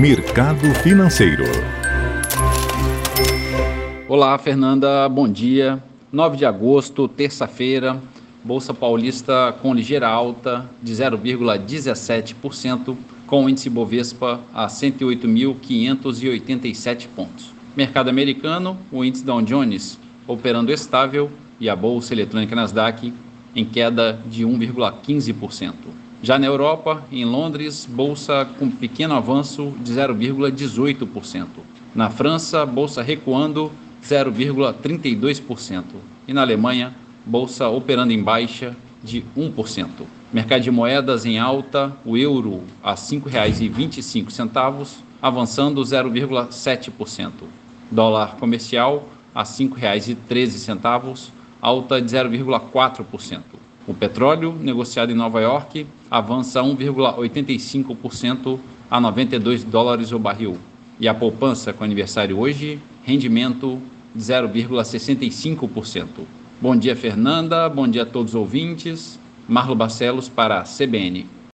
Mercado Financeiro. Olá, Fernanda, bom dia. 9 de agosto, terça-feira, Bolsa Paulista com ligeira alta de 0,17%, com o índice Bovespa a 108.587 pontos. Mercado americano, o índice Dow Jones operando estável e a bolsa eletrônica Nasdaq em queda de 1,15%. Já na Europa, em Londres, bolsa com pequeno avanço de 0,18%. Na França, bolsa recuando 0,32%. E na Alemanha, bolsa operando em baixa de 1%. Mercado de moedas em alta, o euro a R$ 5,25, avançando 0,7%. Dólar comercial a R$ 5,13, alta de 0,4%. O petróleo, negociado em Nova York, avança 1,85% a 92 dólares o barril. E a poupança com aniversário hoje, rendimento de 0,65%. Bom dia, Fernanda. Bom dia a todos os ouvintes. Marlo Barcelos para a CBN.